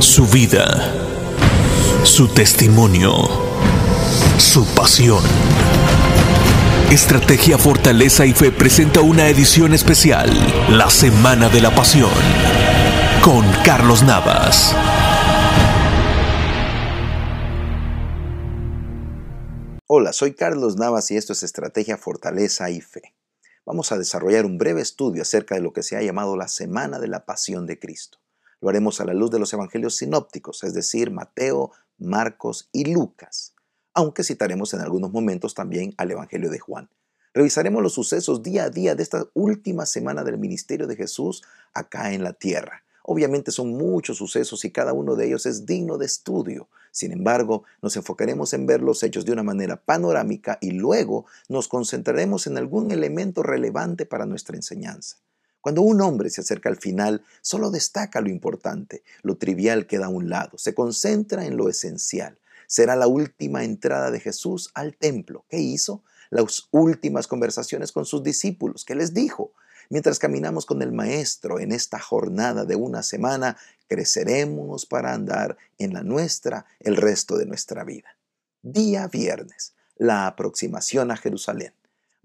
Su vida, su testimonio, su pasión. Estrategia Fortaleza y Fe presenta una edición especial, la Semana de la Pasión, con Carlos Navas. Hola, soy Carlos Navas y esto es Estrategia Fortaleza y Fe. Vamos a desarrollar un breve estudio acerca de lo que se ha llamado la Semana de la Pasión de Cristo. Lo haremos a la luz de los evangelios sinópticos, es decir, Mateo, Marcos y Lucas, aunque citaremos en algunos momentos también al Evangelio de Juan. Revisaremos los sucesos día a día de esta última semana del ministerio de Jesús acá en la tierra. Obviamente son muchos sucesos y cada uno de ellos es digno de estudio. Sin embargo, nos enfocaremos en ver los hechos de una manera panorámica y luego nos concentraremos en algún elemento relevante para nuestra enseñanza. Cuando un hombre se acerca al final, solo destaca lo importante, lo trivial queda a un lado, se concentra en lo esencial. Será la última entrada de Jesús al templo. ¿Qué hizo? Las últimas conversaciones con sus discípulos. ¿Qué les dijo? Mientras caminamos con el Maestro en esta jornada de una semana, creceremos para andar en la nuestra el resto de nuestra vida. Día viernes, la aproximación a Jerusalén.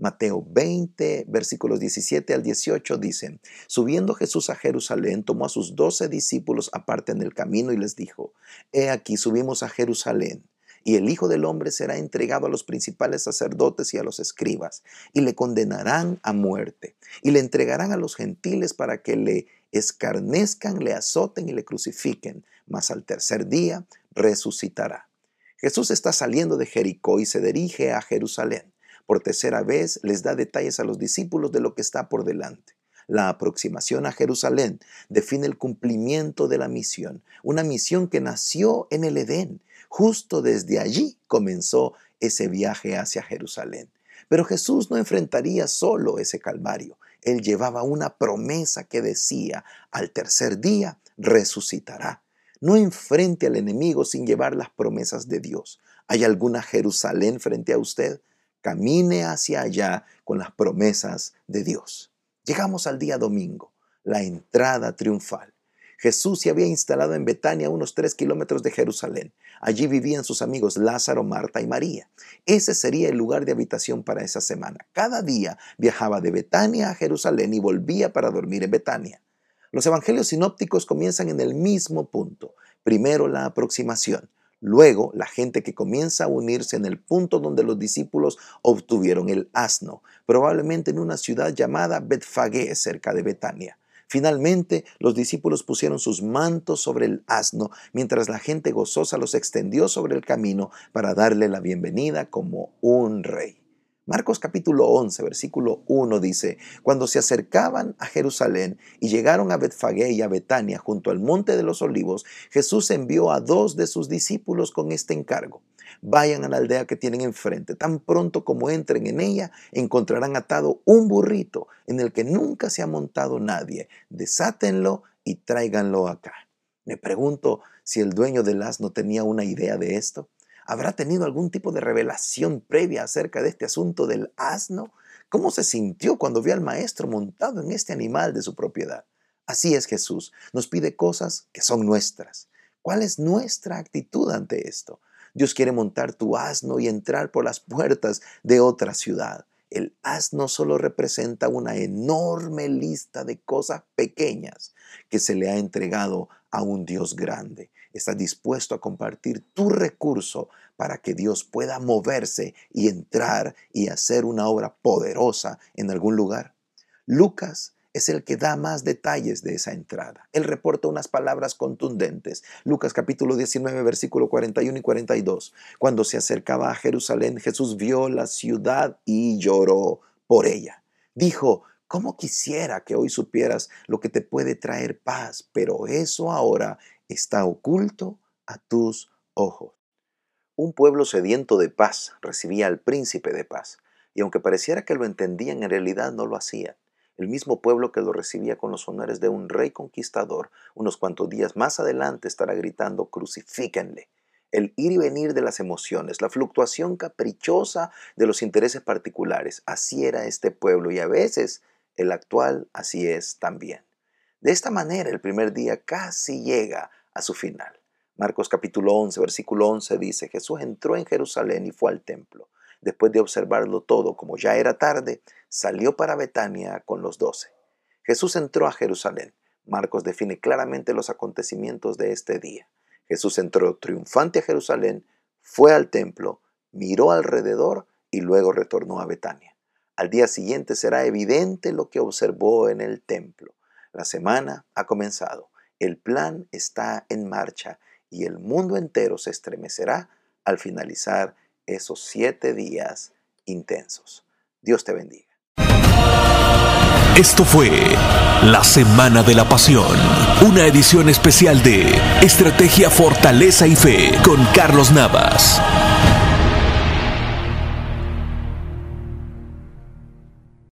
Mateo 20, versículos 17 al 18 dicen, Subiendo Jesús a Jerusalén, tomó a sus doce discípulos aparte en el camino y les dijo, He aquí subimos a Jerusalén y el Hijo del Hombre será entregado a los principales sacerdotes y a los escribas, y le condenarán a muerte, y le entregarán a los gentiles para que le escarnezcan, le azoten y le crucifiquen, mas al tercer día resucitará. Jesús está saliendo de Jericó y se dirige a Jerusalén. Por tercera vez les da detalles a los discípulos de lo que está por delante. La aproximación a Jerusalén define el cumplimiento de la misión, una misión que nació en el Edén Justo desde allí comenzó ese viaje hacia Jerusalén. Pero Jesús no enfrentaría solo ese calvario. Él llevaba una promesa que decía, al tercer día resucitará. No enfrente al enemigo sin llevar las promesas de Dios. ¿Hay alguna Jerusalén frente a usted? Camine hacia allá con las promesas de Dios. Llegamos al día domingo, la entrada triunfal. Jesús se había instalado en Betania, unos tres kilómetros de Jerusalén. Allí vivían sus amigos Lázaro, Marta y María. Ese sería el lugar de habitación para esa semana. Cada día viajaba de Betania a Jerusalén y volvía para dormir en Betania. Los evangelios sinópticos comienzan en el mismo punto. Primero la aproximación, luego la gente que comienza a unirse en el punto donde los discípulos obtuvieron el asno, probablemente en una ciudad llamada Betfagé, cerca de Betania. Finalmente, los discípulos pusieron sus mantos sobre el asno, mientras la gente gozosa los extendió sobre el camino para darle la bienvenida como un rey. Marcos capítulo 11, versículo 1 dice, Cuando se acercaban a Jerusalén y llegaron a Betfagé y a Betania junto al monte de los olivos, Jesús envió a dos de sus discípulos con este encargo. Vayan a la aldea que tienen enfrente. Tan pronto como entren en ella, encontrarán atado un burrito en el que nunca se ha montado nadie. Desátenlo y tráiganlo acá. Me pregunto si el dueño del asno tenía una idea de esto. ¿Habrá tenido algún tipo de revelación previa acerca de este asunto del asno? ¿Cómo se sintió cuando vio al maestro montado en este animal de su propiedad? Así es Jesús, nos pide cosas que son nuestras. ¿Cuál es nuestra actitud ante esto? Dios quiere montar tu asno y entrar por las puertas de otra ciudad. El asno solo representa una enorme lista de cosas pequeñas que se le ha entregado a un Dios grande. Estás dispuesto a compartir tu recurso para que Dios pueda moverse y entrar y hacer una obra poderosa en algún lugar. Lucas es el que da más detalles de esa entrada. Él reporta unas palabras contundentes. Lucas capítulo 19, versículo 41 y 42. Cuando se acercaba a Jerusalén, Jesús vio la ciudad y lloró por ella. Dijo, ¿cómo quisiera que hoy supieras lo que te puede traer paz? Pero eso ahora está oculto a tus ojos. Un pueblo sediento de paz recibía al príncipe de paz, y aunque pareciera que lo entendían, en realidad no lo hacían. El mismo pueblo que lo recibía con los honores de un rey conquistador, unos cuantos días más adelante estará gritando, crucifíquenle. El ir y venir de las emociones, la fluctuación caprichosa de los intereses particulares, así era este pueblo y a veces el actual así es también. De esta manera el primer día casi llega a su final. Marcos capítulo 11, versículo 11 dice, Jesús entró en Jerusalén y fue al templo. Después de observarlo todo, como ya era tarde, salió para Betania con los doce. Jesús entró a Jerusalén. Marcos define claramente los acontecimientos de este día. Jesús entró triunfante a Jerusalén, fue al templo, miró alrededor y luego retornó a Betania. Al día siguiente será evidente lo que observó en el templo. La semana ha comenzado, el plan está en marcha y el mundo entero se estremecerá al finalizar esos siete días intensos. Dios te bendiga. Esto fue la Semana de la Pasión, una edición especial de Estrategia Fortaleza y Fe con Carlos Navas.